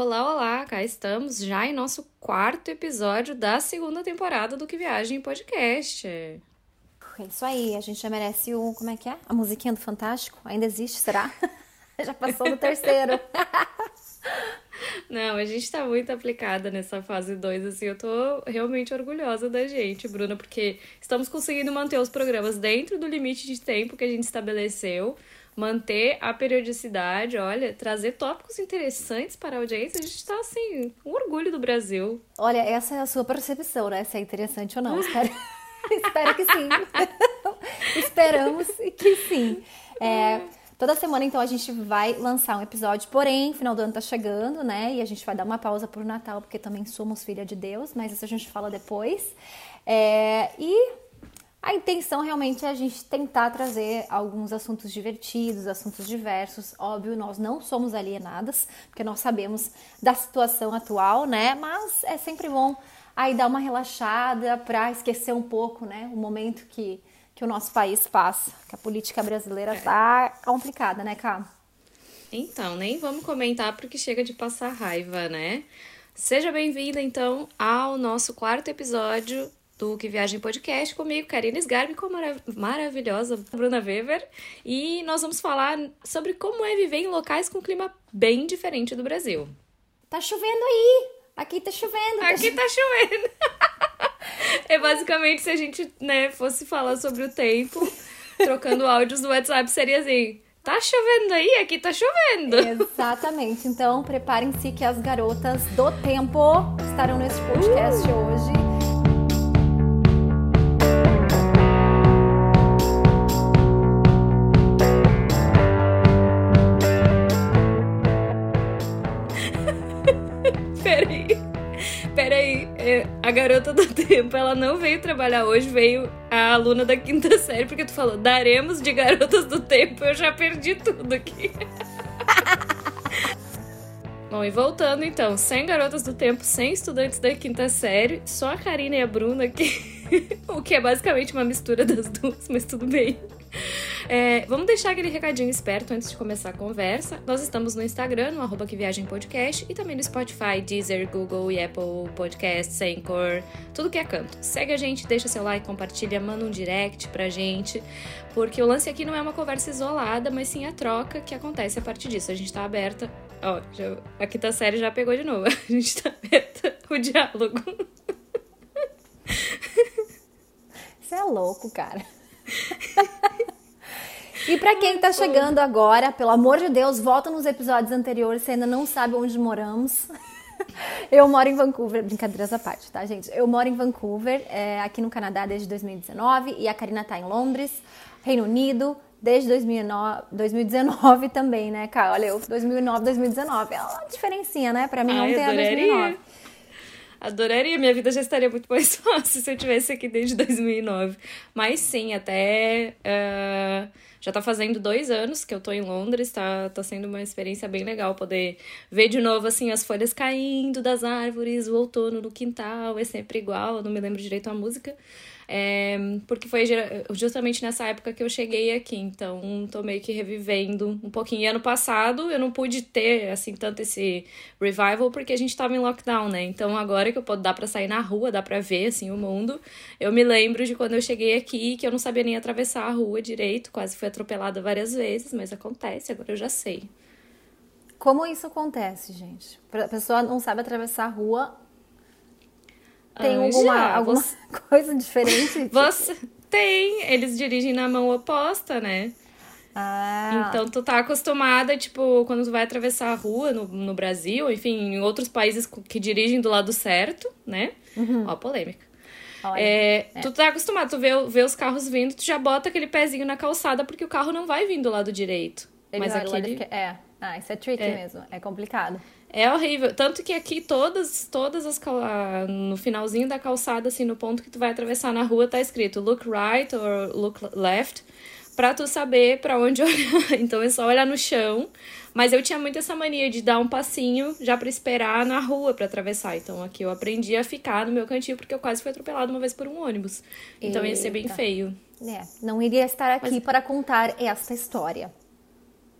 Olá, olá! Cá estamos já em nosso quarto episódio da segunda temporada do Que Viagem Podcast. É isso aí, a gente já merece o. Como é que é? A musiquinha do Fantástico? Ainda existe, será? já passou do terceiro. Não, a gente tá muito aplicada nessa fase 2, assim, eu tô realmente orgulhosa da gente, Bruna, porque estamos conseguindo manter os programas dentro do limite de tempo que a gente estabeleceu, manter a periodicidade, olha, trazer tópicos interessantes para a audiência, a gente tá, assim, um orgulho do Brasil. Olha, essa é a sua percepção, né, se é interessante ou não, espero, espero que sim. Esperamos que sim. É, Toda semana, então, a gente vai lançar um episódio, porém, final do ano tá chegando, né? E a gente vai dar uma pausa pro Natal, porque também somos filha de Deus, mas isso a gente fala depois. É, e a intenção realmente é a gente tentar trazer alguns assuntos divertidos, assuntos diversos. Óbvio, nós não somos alienadas, porque nós sabemos da situação atual, né? Mas é sempre bom aí dar uma relaxada para esquecer um pouco, né? O momento que que o nosso país passa, que a política brasileira é. tá complicada, né, Cá? Então, nem vamos comentar porque chega de passar raiva, né? Seja bem-vinda, então, ao nosso quarto episódio do Que Viagem Podcast comigo, Karina Sgarbi, com a marav maravilhosa Bruna Weber. E nós vamos falar sobre como é viver em locais com clima bem diferente do Brasil. Tá chovendo aí! Aqui tá chovendo! Aqui tá, tá chovendo! É basicamente se a gente, né, fosse falar sobre o tempo, trocando áudios do WhatsApp, seria assim. Tá chovendo aí? Aqui tá chovendo. Exatamente. Então, preparem-se que as garotas do tempo estarão nesse podcast uh! hoje. A garota do tempo, ela não veio trabalhar hoje, veio a aluna da quinta série, porque tu falou, daremos de garotas do tempo, eu já perdi tudo aqui. Bom, e voltando então, sem garotas do tempo, sem estudantes da quinta série, só a Karina e a Bruna aqui, o que é basicamente uma mistura das duas, mas tudo bem. É, vamos deixar aquele recadinho esperto antes de começar a conversa. Nós estamos no Instagram, no arroba que viagem podcast, e também no Spotify, Deezer, Google e Apple Podcasts, Anchor, tudo que é canto. Segue a gente, deixa seu like, compartilha, manda um direct pra gente, porque o lance aqui não é uma conversa isolada, mas sim a troca que acontece a partir disso. A gente tá aberta. Ó, já, a quinta série já pegou de novo. A gente tá aberta o diálogo. Você é louco, cara. E para quem tá chegando agora, pelo amor de Deus, volta nos episódios anteriores, você ainda não sabe onde moramos. Eu moro em Vancouver, brincadeiras à parte, tá, gente? Eu moro em Vancouver, é, aqui no Canadá desde 2019, e a Karina tá em Londres, Reino Unido, desde 2009, 2019 também, né, cara? Olha, eu 2009, 2019, é uma diferencinha, né? Pra mim não tem a 2009. Adoraria, minha vida já estaria muito mais fácil se eu tivesse aqui desde 2009. Mas sim, até. Uh já tá fazendo dois anos que eu tô em Londres, tá, tá sendo uma experiência bem legal poder ver de novo, assim, as folhas caindo das árvores, o outono no quintal, é sempre igual, eu não me lembro direito a música. É, porque foi justamente nessa época que eu cheguei aqui, então tô meio que revivendo um pouquinho. E ano passado eu não pude ter, assim, tanto esse revival porque a gente tava em lockdown, né? Então agora que eu posso dar para sair na rua, dá para ver, assim, o mundo, eu me lembro de quando eu cheguei aqui que eu não sabia nem atravessar a rua direito, quase fui atropelada várias vezes, mas acontece, agora eu já sei. Como isso acontece, gente? A pessoa não sabe atravessar a rua, tem ah, alguma, já, alguma você... coisa diferente? Você tem, eles dirigem na mão oposta, né? Ah. Então tu tá acostumada, tipo, quando tu vai atravessar a rua no, no Brasil, enfim, em outros países que dirigem do lado certo, né? Uhum. Ó, polêmica. É, é. Tu tá acostumado, tu vê, vê os carros vindo, tu já bota aquele pezinho na calçada porque o carro não vai vir do lado direito. Ele mas aquele... É, ah, isso é tricky é. mesmo, é complicado. É horrível. Tanto que aqui todas, todas as no finalzinho da calçada, assim, no ponto que tu vai atravessar na rua, tá escrito look right or look left, pra tu saber para onde olhar. Então é só olhar no chão. Mas eu tinha muito essa mania de dar um passinho já para esperar na rua para atravessar. Então aqui eu aprendi a ficar no meu cantinho porque eu quase fui atropelado uma vez por um ônibus. Então Eita. ia ser bem feio. É, não iria estar aqui Mas... para contar esta história.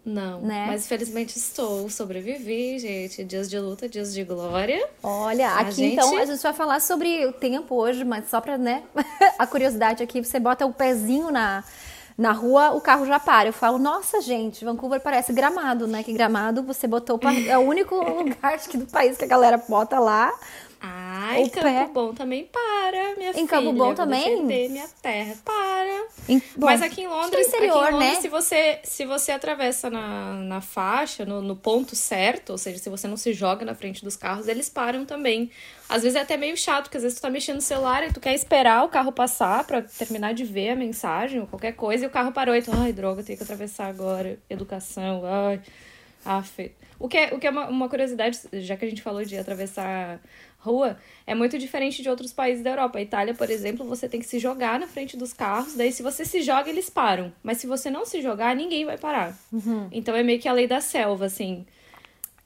Não, né? mas felizmente estou, sobrevivi, gente. Dias de luta, dias de glória. Olha, A aqui gente- então a gente vai falar sobre o tempo hoje, mas só pra, né, a curiosidade aqui, você bota o pezinho na, na rua, o carro já para. Eu falo, nossa, gente, Vancouver parece gramado, né? Que gramado você botou, pra... é o único lugar acho que do país que a galera bota lá. Ai, O Campo pé. Bom também para, minha filha. Em Campo Bom também? minha terra, para. Em- bom, Mas aqui em Londres, interior, aqui em Londres né? se, você, se você atravessa na, na faixa, no, no ponto certo, ou seja, se você não se joga na frente dos carros, eles param também. Às vezes é até meio chato, porque às vezes tu tá mexendo no celular e tu quer esperar o carro passar pra terminar de ver a mensagem ou qualquer coisa, e o carro parou e tu, ai, droga, tenho que atravessar agora. Educação, ai. Aff. O que é, o que é uma, uma curiosidade, já que a gente falou de atravessar rua, é muito diferente de outros países da Europa. A Itália, por exemplo, você tem que se jogar na frente dos carros, daí se você se joga, eles param. Mas se você não se jogar, ninguém vai parar. Então é meio que a lei da selva, assim.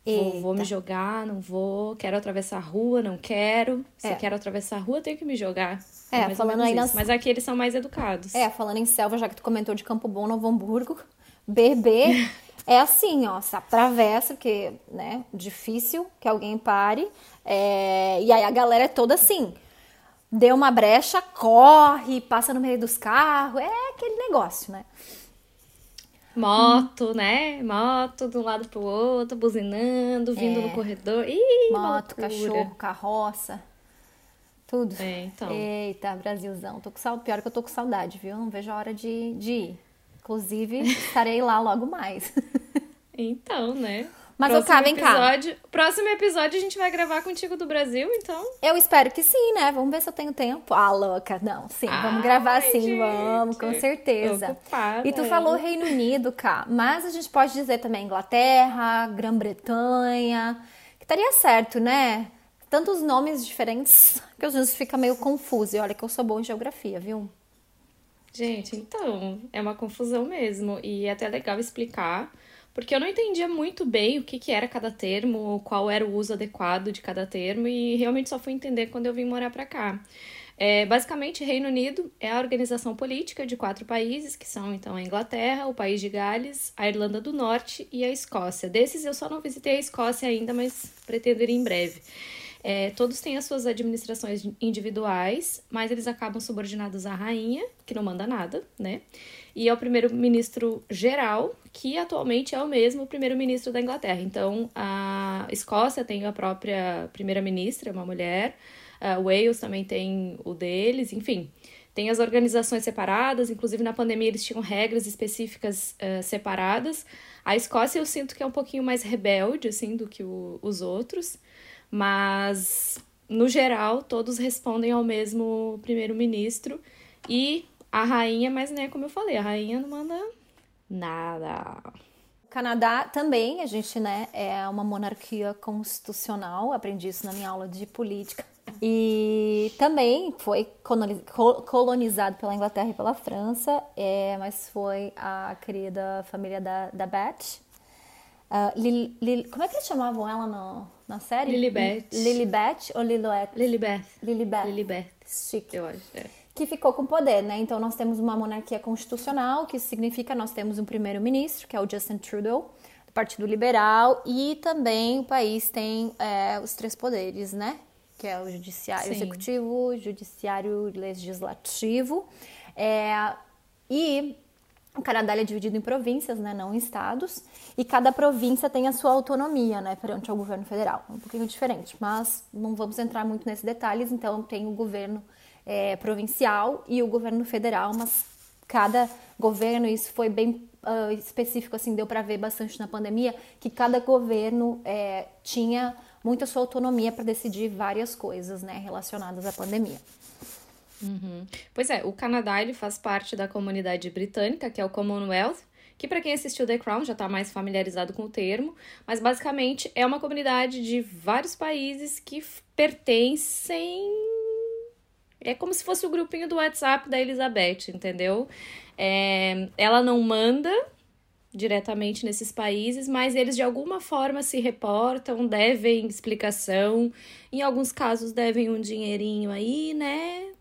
Vou, vou me jogar, não vou. Quero atravessar a rua, não quero. Se É. quero atravessar a rua, tenho que me jogar. É, ou falando aí nas-. Mas aqui eles são mais educados. É, falando em selva, já que tu comentou de Campo Bom, Novo Hamburgo, BB é assim, ó, se atravessa, porque, né, difícil que alguém pare, é, e aí a galera é toda assim, deu uma brecha, corre, passa no meio dos carros, é aquele negócio, né? Moto, né? Moto de um lado pro outro, buzinando, vindo É. no corredor. Ih, Moto, cachorro, carroça, tudo. É, então. Eita, Brasilzão, tô com saudade, pior que eu tô com saudade, viu? Não vejo a hora de, de ir. Inclusive, estarei lá logo mais. Então, né? Mas, próximo cá, vem cá. episódio, Próximo episódio a gente vai gravar contigo do Brasil, então. Eu espero que sim, né? Vamos ver se eu tenho tempo. Ah, louca. Não, sim, vamos Ai, gravar sim, gente, vamos, com certeza. ocupada, E tu falou Reino Unido, cá, mas a gente pode dizer também Inglaterra, Grã-Bretanha, que estaria certo, né? Tantos nomes diferentes que às vezes fica meio confuso. E olha que eu sou boa em geografia, viu? Gente, então, é uma confusão mesmo. E é até legal explicar, porque eu não entendia muito bem o que, que era cada termo, qual era o uso adequado de cada termo, e realmente só fui entender quando eu vim morar pra cá. É, basicamente, Reino Unido é a organização política de quatro países, que são então a Inglaterra, o País de Gales, a Irlanda do Norte e a Escócia. Desses eu só não visitei a Escócia ainda, mas pretendo ir em breve. É, todos têm as suas administrações individuais, mas eles acabam subordinados à rainha, que não manda nada, né? E ao primeiro-ministro geral, que atualmente é o mesmo primeiro-ministro da Inglaterra. Então, a Escócia tem a própria primeira-ministra, uma mulher, a Wales também tem o deles, enfim. Tem as organizações separadas, inclusive na pandemia eles tinham regras específicas eh, separadas. A Escócia eu sinto que é um pouquinho mais rebelde, assim, do que o- os outros. Mas, no geral, todos respondem ao mesmo primeiro-ministro e a rainha, mas né, como eu falei, a rainha não manda nada. Canadá também, a gente, né, é uma monarquia constitucional, aprendi isso na minha aula de política. E também foi coloni- co- colonizado pela Inglaterra e pela França, é, mas foi a querida família da, da Beth. Ah, Lil- Lil- como é que eles chamavam ela no, na série? Lilibet. Lilibet ou Lilibet? Lilibeth. Lilibet. Lilibeth, Chique eu acho. É. que ficou com poder, né? Então nós temos uma monarquia constitucional, que significa nós temos um primeiro-ministro, que é o Justin Trudeau, do Partido Liberal, e também o país tem é, os três poderes, né? Que é o judiciário Sim. executivo, judiciário legislativo. É, e o Canadá é dividido em províncias, né, não em estados, e cada província tem a sua autonomia, né, perante ao governo federal. É um pouquinho diferente, mas não vamos entrar muito nesses detalhes. Então, tem o governo é, provincial e o governo federal, mas cada governo, isso foi bem ah, específico, assim, deu para ver bastante na pandemia, que cada governo é, tinha muita sua autonomia para decidir várias coisas, né, relacionadas à pandemia. Uhum. Pois é, o Canadá ele faz parte da comunidade britânica, que é o Commonwealth, que para quem assistiu The Crown já está mais familiarizado com o termo, mas basicamente é uma comunidade de vários países que pertencem. É como se fosse o grupinho do WhatsApp da Elizabeth, entendeu? É, ela não manda diretamente nesses países, mas eles de alguma forma se reportam, devem explicação, em alguns casos devem um dinheirinho aí, né?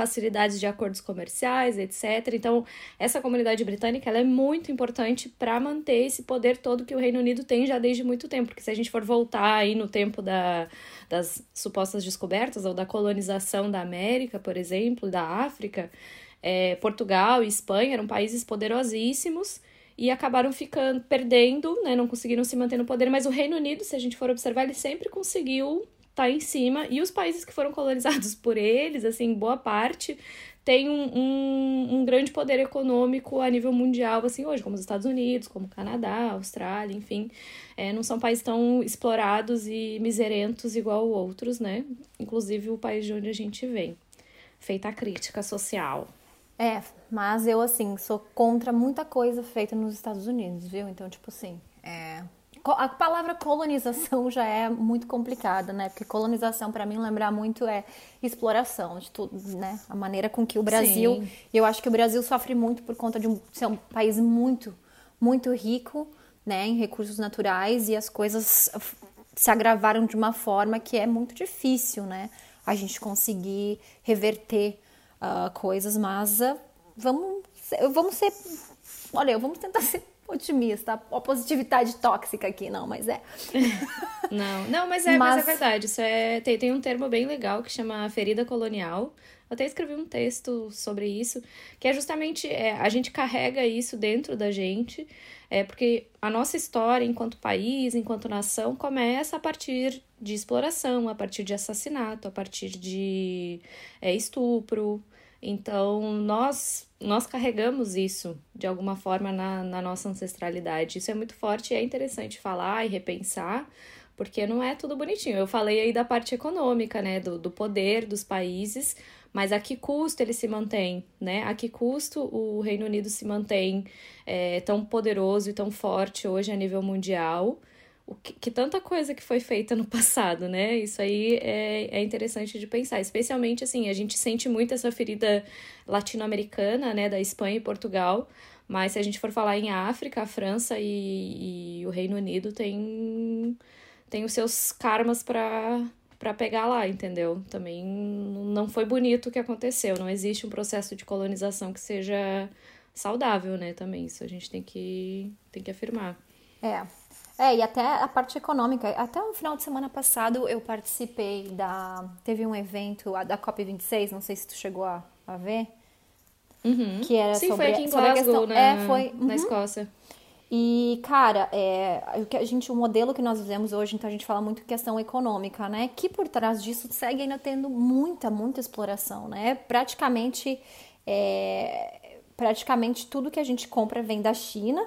Facilidades de acordos comerciais, etc. Então, essa comunidade britânica ela é muito importante para manter esse poder todo que o Reino Unido tem já desde muito tempo. Porque se a gente for voltar aí no tempo da, das supostas descobertas ou da colonização da América, por exemplo, da África, é, Portugal e Espanha eram países poderosíssimos e acabaram ficando perdendo, né, não conseguiram se manter no poder, mas o Reino Unido, se a gente for observar, ele sempre conseguiu tá em cima e os países que foram colonizados por eles, assim, boa parte tem um, um, um, grande poder econômico a nível mundial, assim, hoje, como os Estados Unidos, como o Canadá, Austrália, enfim. É, não são países tão explorados e miserentos igual outros, né? Inclusive o país de onde a gente vem. Feita a crítica social. É, mas eu, assim, sou contra muita coisa feita nos Estados Unidos, viu? Então, tipo assim, é... a palavra colonização já é muito complicada, né? Porque colonização, para mim, lembrar muito é exploração de tudo, né? A maneira com que o Brasil. Sim. Eu acho que o Brasil sofre muito por conta de um, ser um país muito, muito rico, né? Em recursos naturais e as coisas se agravaram de uma forma que é muito difícil, né? A gente conseguir reverter uh, coisas, mas uh, vamos, vamos ser. Olha, vamos tentar ser otimista. A positividade tóxica aqui, não, mas é. Não, não, mas é, mas, mas é verdade. Isso é, tem, tem um termo bem legal que chama ferida colonial. Eu até escrevi um texto sobre isso, que é justamente é, a gente carrega isso dentro da gente, é porque a nossa história enquanto país, enquanto nação, começa a partir de exploração, a partir de assassinato, a partir de é, estupro, então, nós, nós carregamos isso de alguma forma na, na nossa ancestralidade. Isso é muito forte e é interessante falar e repensar, porque não é tudo bonitinho. Eu falei aí da parte econômica, né, do, do poder dos países, mas a que custo ele se mantém, né? A que custo o Reino Unido se mantém é, tão poderoso e tão forte hoje a nível mundial? Que, que, tanta coisa que foi feita no passado, né? Isso aí é, é interessante de pensar. Especialmente, assim, a gente sente muito essa ferida latino-americana, né? Da Espanha e Portugal. Mas se a gente for falar em África, a França e, e o Reino Unido tem, tem os seus karmas para para pegar lá, entendeu? Também não foi bonito o que aconteceu. Não existe um processo de colonização que seja saudável, né? Também isso a gente tem que, tem que afirmar. É, é, e até a parte econômica. Até o final de semana passado eu participei da. Teve um evento da COP26, não sei se tu chegou a, a ver. Uhum. Que era Sim, sobre, foi aqui em Glasgow, questão, na, é, foi, uhum. na Escócia. E, cara, é, a gente, o modelo que nós vivemos hoje, então a gente fala muito questão econômica, né? Que por trás disso segue ainda tendo muita, muita exploração, né? Praticamente, é, praticamente tudo que a gente compra vem da China,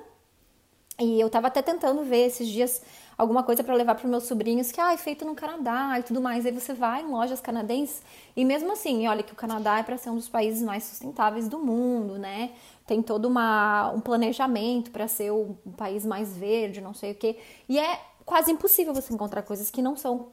e eu tava até tentando ver esses dias alguma coisa para levar para meus sobrinhos que ah, é feito no Canadá e tudo mais. Aí você vai em lojas canadenses e mesmo assim, olha que o Canadá é para ser um dos países mais sustentáveis do mundo, né? Tem todo uma, um planejamento para ser o país mais verde, não sei o quê. E é quase impossível você encontrar coisas que não são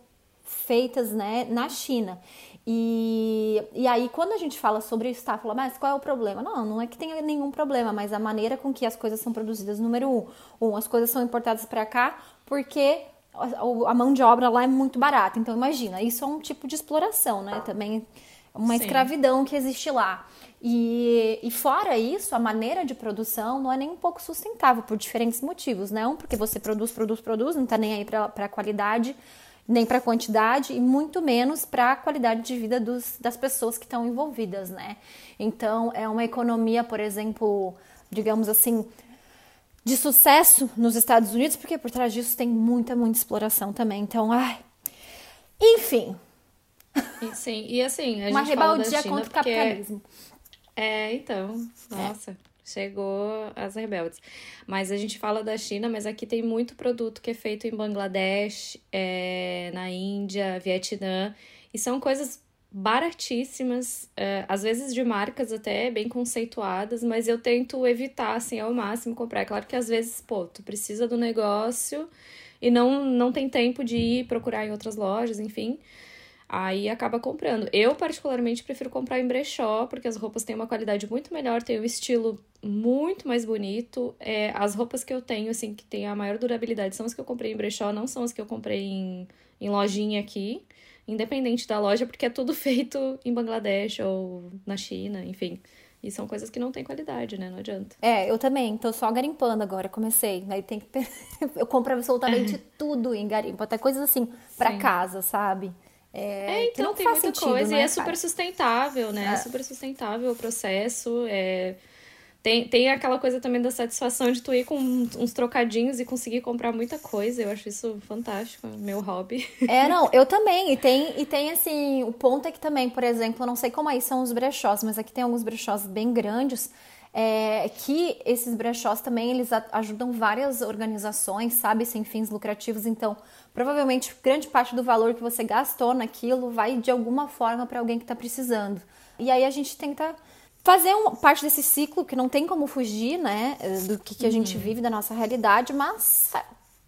feitas, né, na China. E, e aí, quando a gente fala sobre isso, tá? Fala, mas qual é o problema? Não, não é que tenha nenhum problema, mas a maneira com que as coisas são produzidas, número um. Um, as coisas são importadas para cá porque a mão de obra lá é muito barata. Então, imagina, isso é um tipo de exploração, né? Também uma Sim. escravidão que existe lá. E, e fora isso, a maneira de produção não é nem um pouco sustentável por diferentes motivos, né? Um, porque você produz, produz, produz, não tá nem aí para a qualidade nem para a quantidade e muito menos para a qualidade de vida dos, das pessoas que estão envolvidas, né? Então, é uma economia, por exemplo, digamos assim, de sucesso nos Estados Unidos, porque por trás disso tem muita, muita exploração também. Então, ai. Enfim. Sim, e assim, a uma gente rebeldia contra o capitalismo. É, então, nossa. É chegou as rebeldes. Mas a gente fala da China, mas aqui tem muito produto que é feito em Bangladesh, é, na Índia, Vietnã, e são coisas baratíssimas, é, às vezes de marcas até bem conceituadas, mas eu tento evitar, assim, ao máximo comprar. É claro que às vezes, pô, tu precisa do negócio e não, não tem tempo de ir procurar em outras lojas, enfim aí acaba comprando. Eu, particularmente, prefiro comprar em brechó, porque as roupas têm uma qualidade muito melhor, tem um estilo muito mais bonito. É, as roupas que eu tenho, assim, que tem a maior durabilidade, são as que eu comprei em brechó, não são as que eu comprei em, em lojinha aqui. independente da loja, porque é tudo feito em Bangladesh ou na China, enfim. E são coisas que não têm qualidade, né? Não adianta. É, eu também. Tô só garimpando agora, comecei. Aí tem que ter... Eu compro absolutamente tudo em garimpo, até coisas assim para casa, sabe? É, é então tem muita sentido, coisa. Né, e é super sustentável, né? É. super sustentável o processo. É tem, tem aquela coisa também da satisfação de tu ir com uns trocadinhos e conseguir comprar muita coisa. Eu acho isso fantástico, é meu hobby. É, não, eu também. E tem, e tem assim, o ponto é que também, por exemplo, eu não sei como aí são os brechós, mas aqui tem alguns brechós bem grandes. É, que esses brechós também eles ajudam várias organizações, sabe, sem fins lucrativos. Então, provavelmente grande parte do valor que você gastou naquilo vai de alguma forma para alguém que está precisando. E aí a gente tenta fazer uma parte desse ciclo que não tem como fugir, né, do que, que a gente uhum. vive da nossa realidade, mas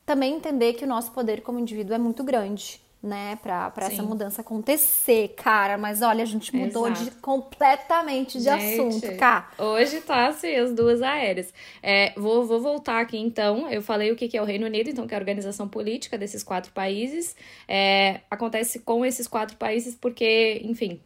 também entender que o nosso poder como indivíduo é muito grande, né, pra, pra essa mudança acontecer, cara. Mas olha, a gente mudou de, completamente de gente, assunto, cara. Hoje tá assim, as duas aéreas. É, vou, vou voltar aqui então. Eu falei o que, que é o Reino Unido, então, que é a organização política desses quatro países. É, acontece com esses quatro países porque, enfim,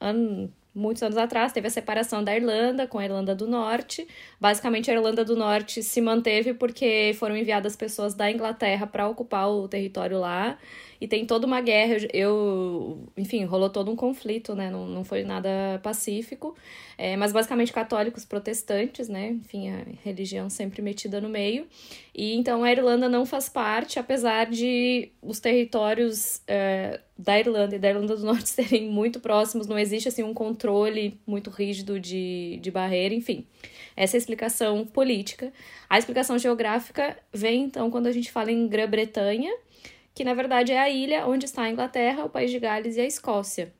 ano muitos anos atrás, teve a separação da Irlanda com a Irlanda do Norte. Basicamente, a Irlanda do Norte se manteve porque foram enviadas pessoas da Inglaterra para ocupar o território lá e tem toda uma guerra. Eu, enfim, rolou todo um conflito, né? Não, não foi nada pacífico. É, mas basicamente católicos protestantes, né? Enfim, a religião sempre metida no meio. E então a Irlanda não faz parte, apesar de os territórios é, da Irlanda e da Irlanda do Norte serem muito próximos, não existe assim um controle muito rígido de, de barreira, enfim. Essa é a explicação política. A explicação geográfica vem então quando a gente fala em Grã-Bretanha, que na verdade é a ilha onde está a Inglaterra, o País de Gales e a Escócia.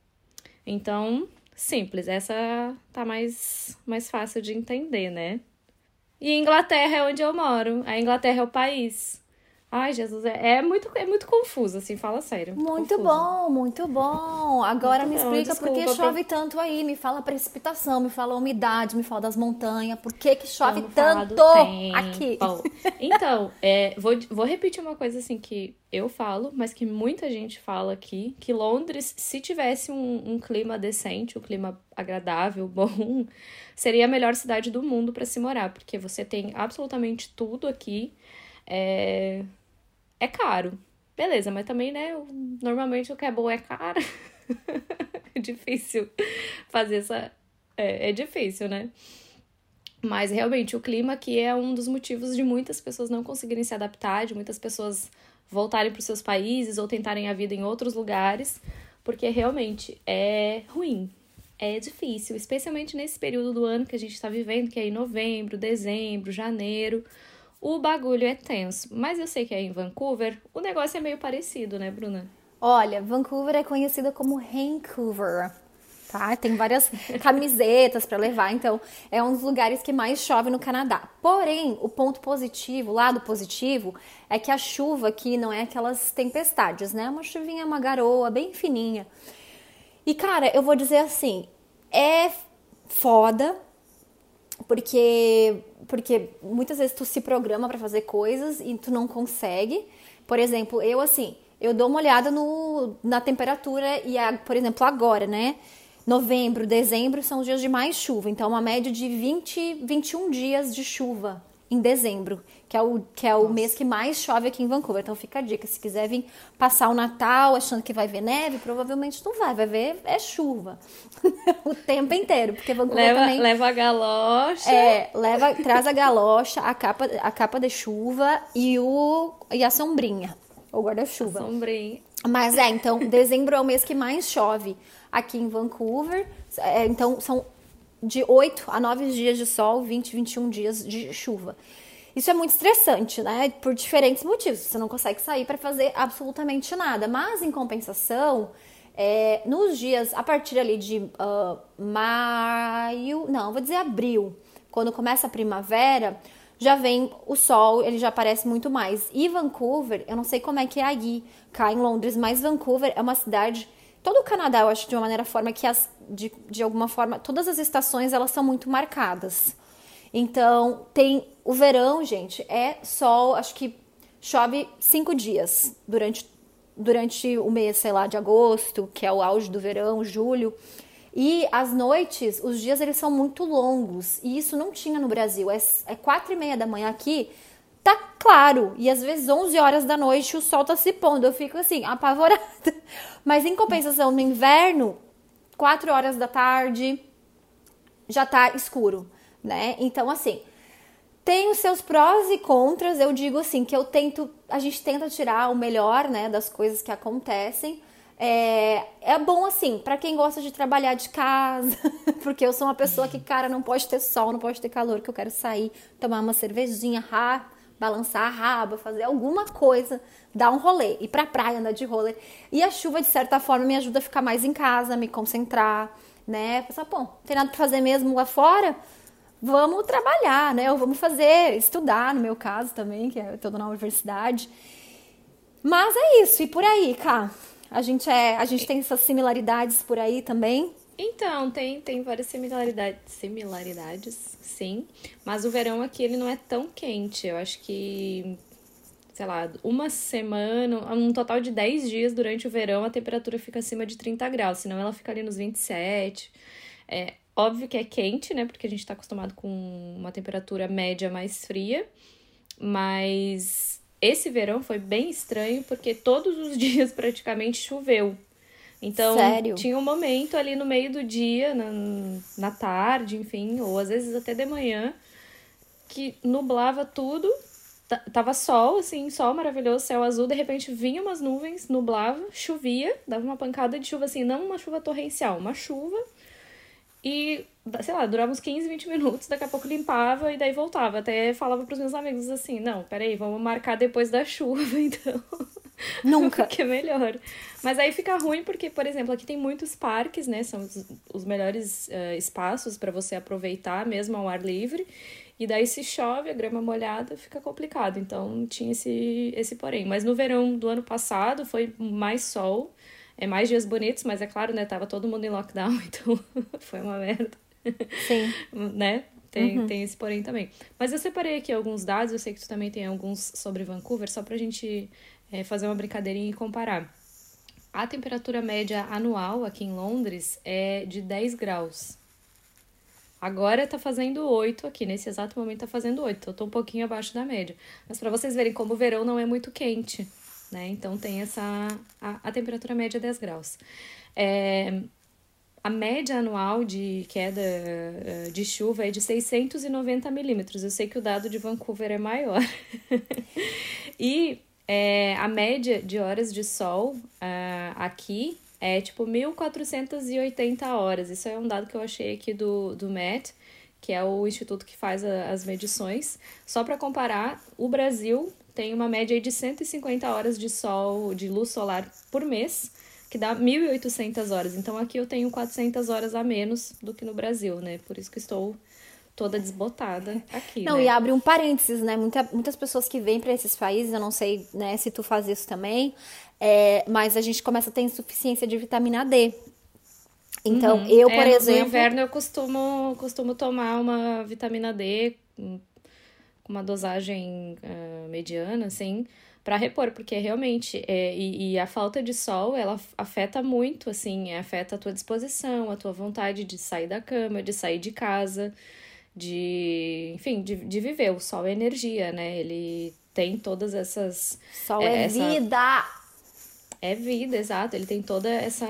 Então, simples, essa tá mais, mais fácil de entender, né? E Inglaterra é onde eu moro. A Inglaterra é o país. Ai, Jesus, é, é, muito, é muito confuso, assim, fala sério. Muito confuso. bom, muito bom. Agora muito me explica por que chove pra... tanto aí. Me fala precipitação, me fala umidade, me fala das montanhas. Por que, que chove tanto aqui? Então, é, vou, vou repetir uma coisa assim que eu falo, mas que muita gente fala aqui, que Londres, se tivesse um, um clima decente, um clima agradável, bom, seria a melhor cidade do mundo para se morar, porque você tem absolutamente tudo aqui. É, é caro. Beleza, mas também, né? Normalmente o que é bom é caro. é difícil fazer essa. É, é difícil, né? Mas realmente o clima aqui é um dos motivos de muitas pessoas não conseguirem se adaptar, de muitas pessoas voltarem para os seus países ou tentarem a vida em outros lugares, porque realmente é ruim, é difícil, especialmente nesse período do ano que a gente está vivendo, que é em novembro, dezembro, janeiro o bagulho é tenso. Mas eu sei que aí em Vancouver o negócio é meio parecido, né, Bruna? Olha, Vancouver é conhecida como Vancouver. Tá? Tem várias camisetas para levar, então é um dos lugares que mais chove no Canadá. Porém, o ponto positivo, o lado positivo, é que a chuva aqui não é aquelas tempestades, né? Uma chuvinha, uma garoa bem fininha. E cara, eu vou dizer assim, é foda porque porque muitas vezes tu se programa para fazer coisas e tu não consegue. Por exemplo, eu assim, eu dou uma olhada no, na temperatura e, a, por exemplo, agora, né? Novembro, dezembro são os dias de mais chuva, então uma média de 20, 21 dias de chuva em dezembro, que é o, que é o mês que mais chove aqui em Vancouver. Então fica a dica, se quiser vir passar o Natal achando que vai ver neve, provavelmente não vai, vai ver é chuva o tempo inteiro, porque Vancouver leva, também leva a galocha. É, leva, traz a galocha, a capa, a capa de chuva e o e a sombrinha, o guarda-chuva. Sombrinha. Mas é, então dezembro é o mês que mais chove aqui em Vancouver. É, então são de 8 a 9 dias de sol, 20, 21 dias de chuva. Isso é muito estressante, né? Por diferentes motivos. Você não consegue sair para fazer absolutamente nada. Mas, em compensação, é, nos dias a partir ali de uh, maio, não, vou dizer abril, quando começa a primavera, já vem o sol, ele já aparece muito mais. E Vancouver, eu não sei como é que é aí, cá em Londres, mas Vancouver é uma cidade todo o Canadá, eu acho de uma maneira forma que as, de, de alguma forma todas as estações elas são muito marcadas. Então tem o verão, gente, é sol, acho que chove cinco dias durante durante o mês, sei lá, de agosto, que é o auge do verão, julho. E as noites, os dias eles são muito longos. E isso não tinha no Brasil. É, é quatro e meia da manhã aqui, tá claro. E às vezes 11 horas da noite o sol tá se pondo. Eu fico assim, apavorada. Mas em compensação, no inverno, 4 horas da tarde já tá escuro, né? Então, assim, tem os seus prós e contras. Eu digo assim, que eu tento, a gente tenta tirar o melhor, né, das coisas que acontecem. É, é bom assim, para quem gosta de trabalhar de casa, porque eu sou uma pessoa que, cara, não pode ter sol, não pode ter calor, que eu quero sair, tomar uma cervejinha, rá, balançar a raba, fazer alguma coisa, dar um rolê, ir pra praia, andar de rolê. E a chuva, de certa forma, me ajuda a ficar mais em casa, me concentrar, né? Pensar, pô, não tem nada pra fazer mesmo lá fora? Vamos trabalhar, né? Ou vamos fazer, estudar, no meu caso também, que eu tô na universidade. Mas é isso, e por aí, cá. A gente é, a gente tem essas similaridades por aí também. Então, tem, tem várias similaridades, similaridades, sim. Mas o verão aqui, ele não é tão quente. Eu acho que, sei lá, uma semana, um total de 10 dias durante o verão, a temperatura fica acima de 30 graus. Senão ela fica ali nos 27. É óbvio que é quente, né? Porque a gente tá acostumado com uma temperatura média mais fria. Mas esse verão foi bem estranho, porque todos os dias praticamente choveu. Então, Sério? tinha um momento ali no meio do dia, na, na tarde, enfim, ou às vezes até de manhã, que nublava tudo. Tava sol, assim, sol maravilhoso, céu azul, de repente vinha umas nuvens, nublava, chovia, dava uma pancada de chuva, assim, não uma chuva torrencial, uma chuva. E, sei lá, durava uns 15, 20 minutos, daqui a pouco limpava e daí voltava. Até falava pros meus amigos assim, não, peraí, vamos marcar depois da chuva, então. Nunca. que é melhor. Mas aí fica ruim porque, por exemplo, aqui tem muitos parques, né? São os, os melhores uh, espaços para você aproveitar mesmo ao ar livre. E daí se chove, a grama molhada, fica complicado. Então tinha esse, esse porém. Mas no verão do ano passado foi mais sol, é mais dias bonitos, mas é claro, né? Tava todo mundo em lockdown, então foi uma merda. Sim. né? Tem, uhum. tem esse porém também. Mas eu separei aqui alguns dados, eu sei que tu também tem alguns sobre Vancouver, só pra gente é, fazer uma brincadeirinha e comparar. A temperatura média anual aqui em Londres é de 10 graus. Agora tá fazendo 8 aqui, nesse exato momento tá fazendo 8, então eu tô um pouquinho abaixo da média. Mas para vocês verem como o verão não é muito quente, né? Então tem essa. A, a temperatura média é 10 graus. É, a média anual de queda eh, de chuva é de 690 milímetros. Eu sei que o dado de Vancouver é maior. e é, a média de horas de sol uh, aqui é tipo 1.480 horas. Isso é um dado que eu achei aqui do, do MET, que é o instituto que faz a, as medições. Só para comparar, o Brasil tem uma média de 150 horas de sol, de luz solar por mês, que dá 1.800 horas. Então aqui eu tenho 400 horas a menos do que no Brasil, né? Por isso que estou toda desbotada aqui. Não, né? e abre um parênteses, né? Muita, muitas pessoas que vêm para esses países, eu não sei né, se tu faz isso também, é, mas a gente começa a ter insuficiência de vitamina D. Então, uhum. eu, por é, exemplo. No inverno eu costumo, costumo tomar uma vitamina D com uma dosagem uh, mediana, assim, para repor, porque realmente, é, e, e, a falta de sol, ela afeta muito, assim, afeta a tua disposição, a tua vontade de sair da cama, de sair de casa de, enfim, de, de viver. O sol é energia, né? Ele tem todas essas. Sol é, é vida! É vida, exato. Ele tem toda essa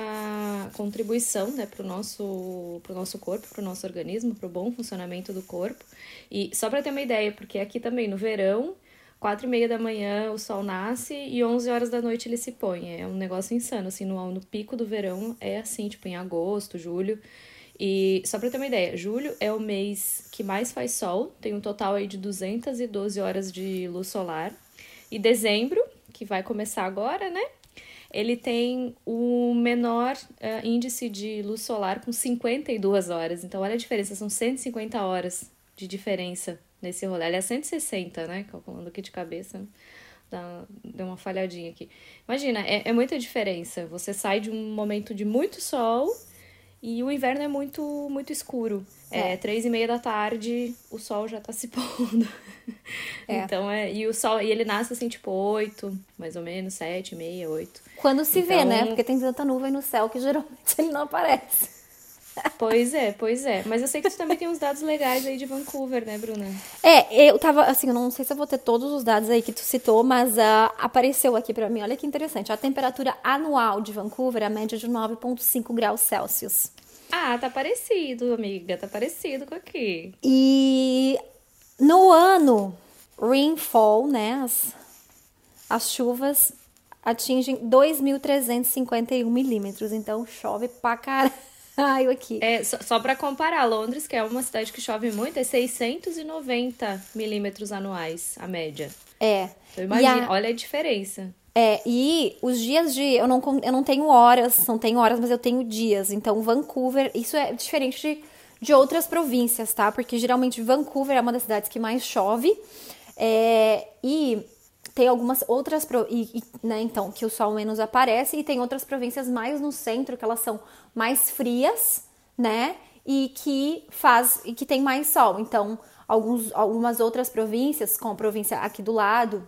contribuição, né, pro nosso, pro nosso corpo, pro nosso organismo, pro bom funcionamento do corpo. E só para ter uma ideia, porque aqui também no verão, quatro e meia da manhã o sol nasce e 11 horas da noite ele se põe. É um negócio insano, assim, no, no pico do verão é assim, tipo em agosto, julho. E só para ter uma ideia, julho é o mês que mais faz sol, tem um total aí de 212 horas de luz solar. E dezembro, que vai começar agora, né? Ele tem o menor uh, índice de luz solar com 52 horas. Então, olha a diferença, são 150 horas de diferença nesse rolê. Aliás, 160, né? Calculando aqui de cabeça. Dá, deu uma falhadinha aqui. Imagina, é, é muita diferença. Você sai de um momento de muito sol e o inverno é muito, muito escuro. É, três e meia da tarde, o sol já tá se pondo. É. Então é. E o sol. E ele nasce assim, tipo, 8, mais ou menos, 7, meia, 8. Quando se então... vê, né? Porque tem tanta nuvem no céu que geralmente ele não aparece. Pois é, pois é. Mas eu sei que tu também tem uns dados legais aí de Vancouver, né, Bruna? É, eu tava, assim, eu não sei se eu vou ter todos os dados aí que tu citou, mas uh, apareceu aqui para mim. Olha que interessante. A temperatura anual de Vancouver é a média de 9,5 graus Celsius. Ah, tá parecido, amiga. Tá parecido com aqui. E no ano, rainfall, né? As, as chuvas atingem 2.351 milímetros. Então chove pra caralho raio aqui. É, só, só para comparar, Londres, que é uma cidade que chove muito, é 690 milímetros anuais, a média. É. Então imagina, a... olha a diferença. É, e os dias de. Eu não, eu não tenho horas, não tenho horas, mas eu tenho dias. Então, Vancouver, isso é diferente de, de outras províncias, tá? Porque geralmente Vancouver é uma das cidades que mais chove. É, e tem algumas outras e, e, né, então que o sol menos aparece e tem outras províncias mais no centro que elas são mais frias, né? E que faz e que tem mais sol. Então, alguns, algumas outras províncias, como a província aqui do lado,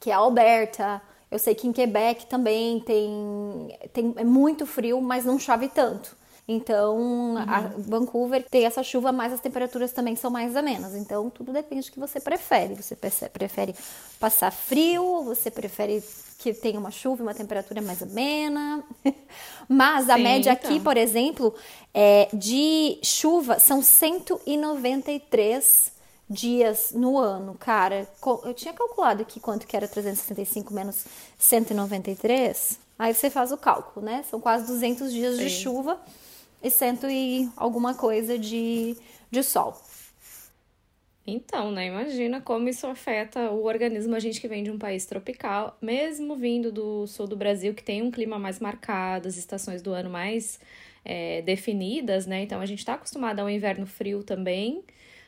que é Alberta, eu sei que em Quebec também tem, tem é muito frio, mas não chove tanto. Então, uhum. Vancouver tem essa chuva, mas as temperaturas também são mais amenas. Então, tudo depende do que você prefere. Você prefere passar frio, você prefere que tenha uma chuva e uma temperatura mais amena. mas a Sim, média então. aqui, por exemplo, é de chuva são 193 dias no ano, cara. Eu tinha calculado aqui quanto que era 365 menos 193. Aí você faz o cálculo, né? São quase 200 dias Sim. de chuva e cento e alguma coisa de, de sol. Então, né? Imagina como isso afeta o organismo. A gente que vem de um país tropical, mesmo vindo do sul do Brasil, que tem um clima mais marcado, as estações do ano mais é, definidas, né? Então a gente está acostumado ao inverno frio também.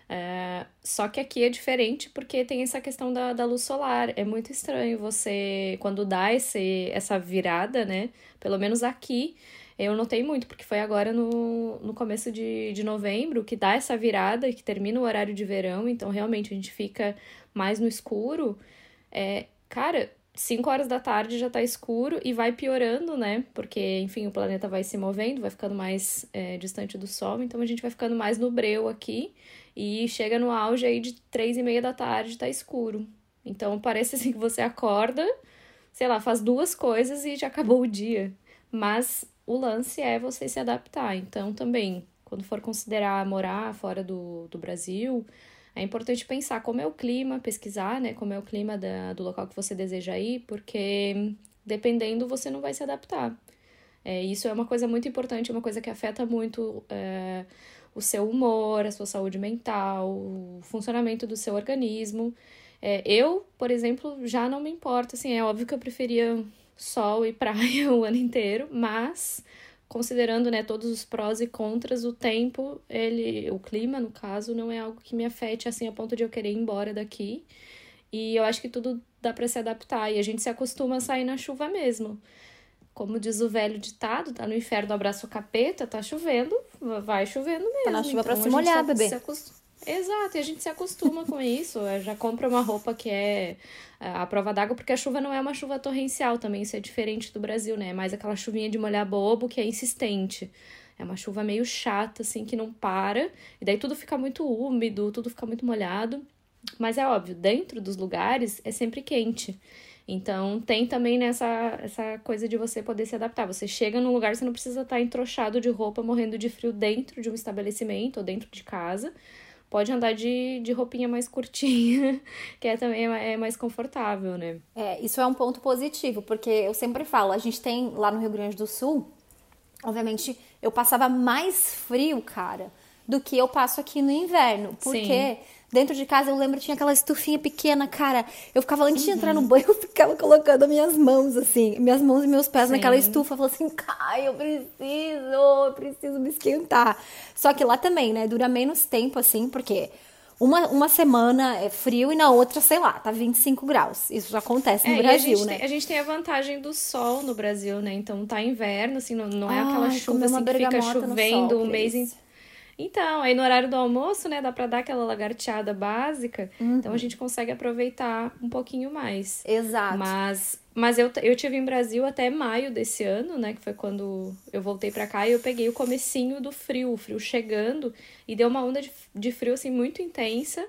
É, só que aqui é diferente porque tem essa questão da, da luz solar. É muito estranho você, quando dá esse, essa virada, né? Pelo menos aqui, eu notei muito, porque foi agora no, no começo de, de novembro que dá essa virada e que termina o horário de verão, então realmente a gente fica mais no escuro. É, cara, 5 horas da tarde já tá escuro e vai piorando, né? Porque, enfim, o planeta vai se movendo, vai ficando mais é, distante do Sol, então a gente vai ficando mais no breu aqui e chega no auge aí de três e meia da tarde, tá escuro. Então parece assim que você acorda, sei lá, faz duas coisas e já acabou o dia. Mas o lance é você se adaptar. Então, também, quando for considerar morar fora do, do Brasil, é importante pensar como é o clima, pesquisar, né? Como é o clima da, do local que você deseja ir, porque dependendo, você não vai se adaptar. É, isso é uma coisa muito importante, uma coisa que afeta muito é, o seu humor, a sua saúde mental, o funcionamento do seu organismo. É, eu, por exemplo, já não me importa, assim, é óbvio que eu preferia sol e praia o ano inteiro, mas considerando né, todos os prós e contras, o tempo, ele, o clima, no caso, não é algo que me afete assim a ponto de eu querer ir embora daqui. E eu acho que tudo dá para se adaptar e a gente se acostuma a sair na chuva mesmo. Como diz o velho ditado, tá no inferno abraço o capeta, tá chovendo, vai chovendo mesmo. Tá na chuva então, pra se molhar, bebê. Se Exato, e a gente se acostuma com isso. Já compra uma roupa que é a prova d'água, porque a chuva não é uma chuva torrencial também, isso é diferente do Brasil, né? É mais aquela chuvinha de molhar bobo que é insistente. É uma chuva meio chata, assim, que não para, e daí tudo fica muito úmido, tudo fica muito molhado. Mas é óbvio, dentro dos lugares é sempre quente. Então tem também nessa essa coisa de você poder se adaptar. Você chega num lugar, você não precisa estar entrochado de roupa, morrendo de frio dentro de um estabelecimento ou dentro de casa pode andar de, de roupinha mais curtinha, que é também é mais confortável, né? É, isso é um ponto positivo, porque eu sempre falo, a gente tem lá no Rio Grande do Sul, obviamente, eu passava mais frio, cara, do que eu passo aqui no inverno, porque Sim. Dentro de casa, eu lembro, tinha aquela estufinha pequena, cara. Eu ficava, antes de entrar no uhum. banho, eu ficava colocando minhas mãos, assim, minhas mãos e meus pés Sim. naquela estufa. Falando assim, Caio, eu preciso, eu preciso me esquentar. Só que lá também, né, dura menos tempo, assim, porque uma, uma semana é frio e na outra, sei lá, tá 25 graus. Isso já acontece no é, Brasil, a né? Tem, a gente tem a vantagem do sol no Brasil, né? Então tá inverno, assim, não, não é aquela chuva assim que fica chovendo o mês inteiro. Então, aí no horário do almoço, né, dá pra dar aquela lagarteada básica, Uhum. então a gente consegue aproveitar um pouquinho mais. Exato. Mas, mas eu, eu tive em Brasil até maio desse ano, né? Que foi quando eu voltei pra cá e eu peguei o comecinho do frio, o frio chegando, e deu uma onda de, de frio, assim, muito intensa.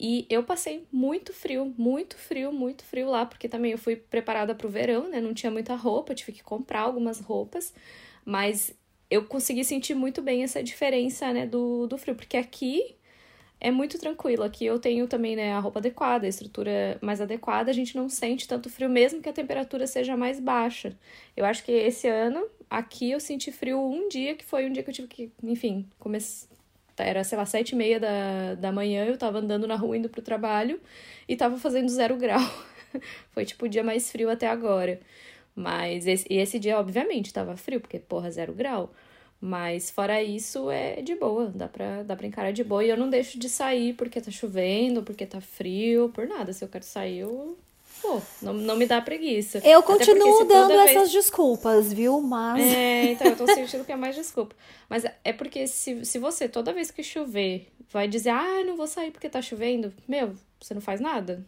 E eu passei muito frio, muito frio, muito frio lá, porque também eu fui preparada pro verão, né? Não tinha muita roupa, tive que comprar algumas roupas, mas eu consegui sentir muito bem essa diferença, né, do, do frio, porque aqui é muito tranquilo. Aqui eu tenho também, né, a roupa adequada, a estrutura mais adequada, a gente não sente tanto frio, mesmo que a temperatura seja mais baixa. Eu acho que esse ano, aqui eu senti frio um dia, que foi um dia que eu tive que, enfim, era, sei lá, sete e meia da, da manhã, eu tava andando na rua indo pro trabalho e tava fazendo zero grau. foi tipo o dia mais frio até agora. Mas esse, esse dia, obviamente, tava frio, porque, porra, zero grau. Mas fora isso, é de boa, dá pra, dá pra encarar de boa. E eu não deixo de sair porque tá chovendo, porque tá frio, por nada. Se eu quero sair, eu. Pô, não, não me dá preguiça. Eu porque continuo dando vez- essas desculpas, viu? Mas. É, então eu tô sentindo que é mais desculpa. Mas é porque se, se você, toda vez que chover, vai dizer, ah, não vou sair porque tá chovendo, meu, você não faz nada.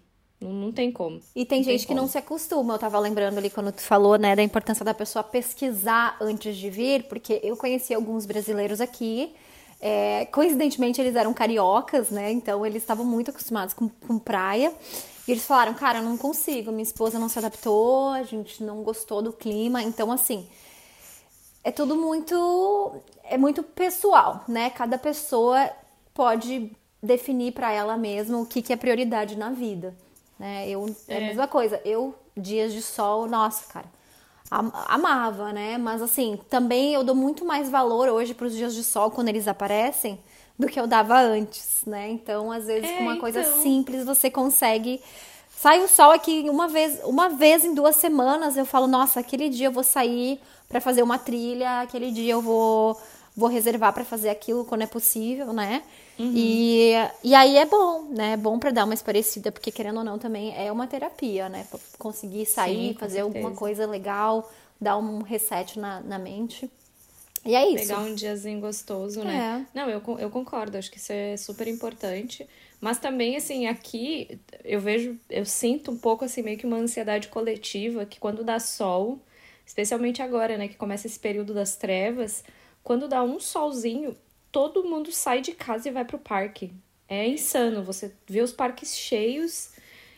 Não, não tem como. E tem Não tem gente que não se acostuma. Eu tava lembrando ali quando tu falou, né, da importância da pessoa pesquisar antes de vir, porque eu conheci alguns brasileiros aqui. é, coincidentemente, eles eram cariocas, né? Então eles estavam muito acostumados com, com praia. E eles falaram, cara, eu não consigo, minha esposa não se adaptou, a gente não gostou do clima. Então, assim, é tudo muito é muito pessoal, né? Cada pessoa pode definir pra ela mesma o que, que é prioridade na vida, né? Eu é a É. mesma coisa. Eu dias de sol, nossa, cara, am- amava, né? Mas assim, também eu dou muito mais valor hoje pros dias de sol quando eles aparecem do que eu dava antes, né? Então, às vezes, É, com uma coisa então. simples você consegue Sai o sol aqui uma vez, uma vez em duas semanas, eu falo, nossa, aquele dia eu vou sair pra fazer uma trilha, aquele dia eu vou vou reservar pra fazer aquilo quando é possível, né? Uhum. E, e aí é bom, né? É bom pra dar uma esparecida, porque querendo ou não também é uma terapia, né? Pra conseguir sair, Sim, fazer alguma certeza. coisa legal, dar um reset na, na mente. E é isso. Pegar um diazinho gostoso, né? É. Não, eu, eu concordo, acho que isso é super importante. Mas também, assim, aqui eu vejo, eu sinto um pouco, assim, meio que uma ansiedade coletiva, que quando dá sol, especialmente agora, né, que começa esse período das trevas, quando dá um solzinho, todo mundo sai de casa e vai pro parque. É insano, você vê os parques cheios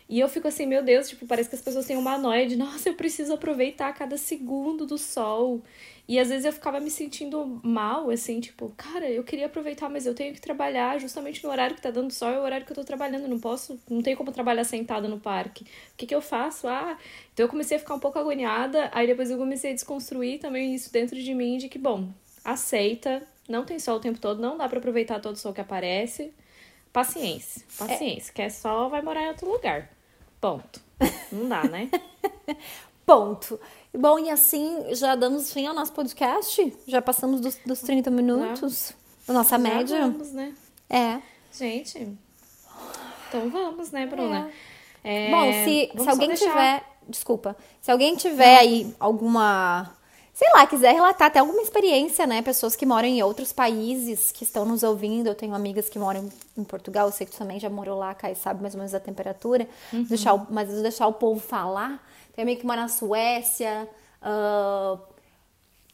e eu fico assim, meu Deus, tipo, parece que as pessoas têm uma noia de, nossa, eu preciso aproveitar cada segundo do sol. E às vezes eu ficava me sentindo mal, assim, tipo, cara, eu queria aproveitar, mas eu tenho que trabalhar justamente no horário que tá dando sol, é o horário que eu tô trabalhando, não posso, não tenho como trabalhar sentada no parque. O que que eu faço? Ah, então eu comecei a ficar um pouco agoniada, aí depois eu comecei a desconstruir também isso dentro de mim, de que, bom, aceita, não tem sol o tempo todo, não dá pra aproveitar todo o sol que aparece. Paciência, paciência, quer sol, vai morar em outro lugar. Ponto. Não dá, né? Ponto. Bom, e assim já damos fim ao nosso podcast? Já passamos dos, dos 30 minutos da nossa Já média? Vamos, né? É. Gente, então vamos, né, Bruna? É, Bom, se, se alguém deixar- tiver. Desculpa. Se alguém tiver aí alguma. Sei lá, quiser relatar até alguma experiência, né? Pessoas que moram em outros países que estão nos ouvindo. Eu tenho amigas que moram em Portugal, eu sei que tu também já morou lá, Kai, sabe mais ou menos a temperatura. Uhum. Deixar o, mas deixar o povo falar. Tem amigo que mora na Suécia, ah,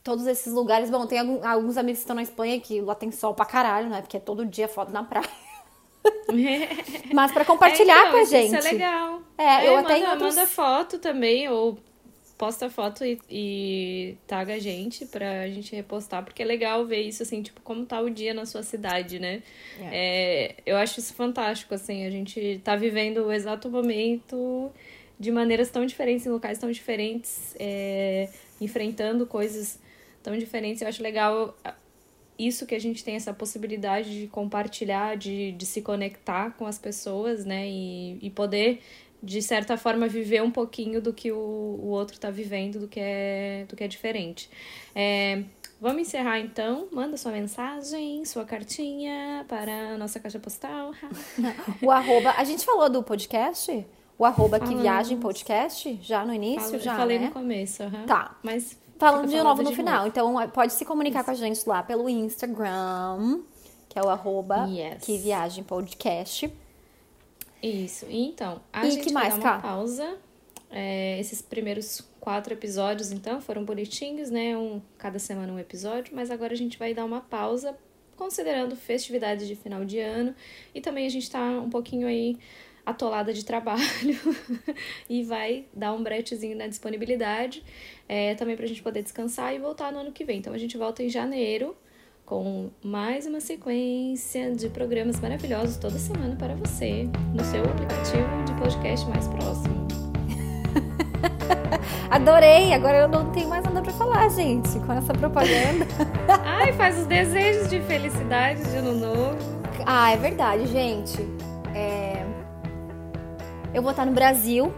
todos esses lugares. Bom, tem algum- alguns amigos que estão na Espanha que lá tem sol pra caralho, né? Porque é todo dia foto na praia. Mas pra compartilhar É, então, com a gente. Isso é legal. É, eu manda, até outros- manda foto também, ou posta foto e, e taga a gente pra gente repostar, porque é legal ver isso, assim, tipo, como tá o dia na sua cidade, né? É, eu acho isso fantástico, assim, a gente tá vivendo o exato momento de maneiras tão diferentes, em locais tão diferentes, é, enfrentando coisas tão diferentes. Eu acho legal isso que a gente tem essa possibilidade de compartilhar, de, de se conectar com as pessoas, né? E, e poder, de certa forma, viver um pouquinho do que o, o outro tá vivendo, do que é, do que é diferente. É, vamos encerrar então. Manda sua mensagem, sua cartinha para a nossa caixa postal. O arroba. A gente falou do podcast? O arroba que viagem podcast? Já no início? Fala- já, falei né? no começo, aham. Tá. Mas Falando de novo no de final. novo. Então, pode se comunicar com a gente lá pelo Instagram. que é o arroba Yes. que viagem podcast. Isso. E então, a E gente que vai mais, dar uma Ká? pausa. É, esses primeiros quatro episódios, então, foram bonitinhos, né? Um, cada semana um episódio, mas agora a gente vai dar uma pausa, considerando festividades de final de ano. E também a gente tá um pouquinho aí atolada de trabalho e vai dar um bretezinho na disponibilidade, é, também pra gente poder descansar e voltar no ano que vem. Então a gente volta em janeiro com mais uma sequência de programas maravilhosos toda semana para você, no seu aplicativo de podcast mais próximo. Adorei! Agora eu não tenho mais nada pra falar, gente, com essa propaganda. Ai, faz os desejos de felicidade de ano novo. ah, é verdade, gente. É, Eu vou estar no Brasil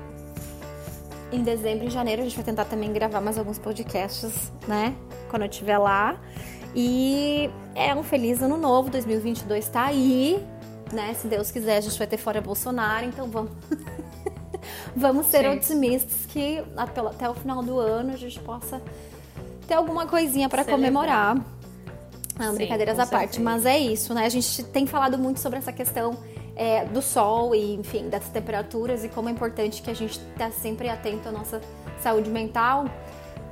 em dezembro e janeiro. A gente vai tentar também gravar mais alguns podcasts, né? Quando eu estiver lá. E é um feliz ano novo. 2022 tá aí, né? Se Deus quiser, a gente vai ter fora Bolsonaro. Então vamos. vamos ser Sim. otimistas que até o final do ano a gente possa ter alguma coisinha para comemorar. Não, Sim, brincadeiras à parte, mas é isso, né? A gente tem falado muito sobre essa questão é, do sol e, enfim, das temperaturas e como é importante que a gente tá sempre atento à nossa saúde mental.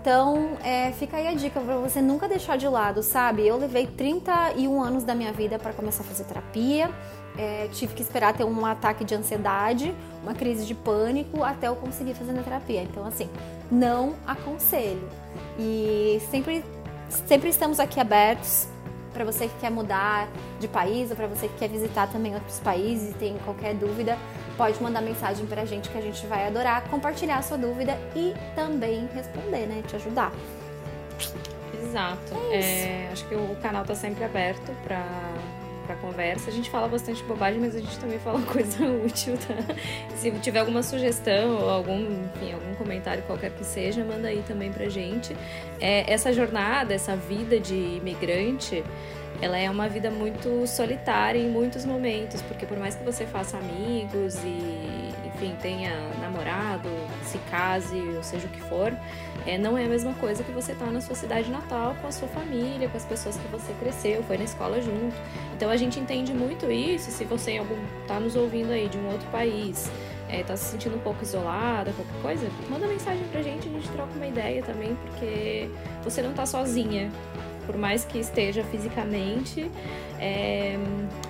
Então, é, fica aí a dica pra você nunca deixar de lado, sabe? Eu levei 31 anos da minha vida para começar a fazer terapia. é, tive que esperar ter um ataque de ansiedade, uma crise de pânico até eu conseguir fazer minha terapia. Então, assim, não aconselho. E sempre, sempre estamos aqui abertos para você que quer mudar de país ou para você que quer visitar também outros países e tem qualquer dúvida, pode mandar mensagem pra gente que a gente vai adorar compartilhar a sua dúvida e também responder, né? Te ajudar. Exato. É, acho que o canal tá sempre aberto pra, pra conversa. A gente fala bastante bobagem, mas a gente também fala coisa útil, tá? Se tiver alguma sugestão ou algum, enfim, algum comentário qualquer que seja, manda aí também pra gente. É, essa jornada, essa vida de imigrante, ela é uma vida muito solitária em muitos momentos, porque por mais que você faça amigos e, enfim, tenha namorado, se case, ou seja o que for, é, não é a mesma coisa que você tá na sua cidade natal com a sua família, com as pessoas que você cresceu, foi na escola junto. Então a gente entende muito isso. Se você em algum, tá nos ouvindo aí de um outro país, é, tá se sentindo um pouco isolada, qualquer coisa, manda mensagem pra gente, a gente troca uma ideia também, porque você não tá sozinha. Por mais que esteja fisicamente, é,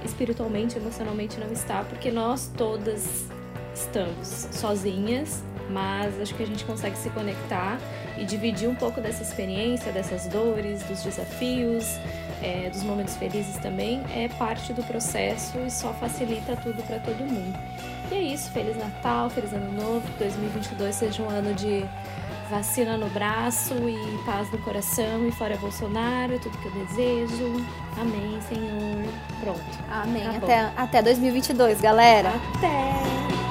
espiritualmente, emocionalmente não está, porque nós todas estamos sozinhas, mas acho que a gente consegue se conectar e dividir um pouco dessa experiência, dessas dores, dos desafios, é, dos momentos felizes também, é parte do processo e só facilita tudo para todo mundo. E é isso, Feliz Natal, Feliz Ano Novo, que 2022 seja um ano de vacina no braço e paz no coração e fora Bolsonaro, tudo que eu desejo. Amém, Senhor. Pronto. Amém. Até, até 2022, galera. Até!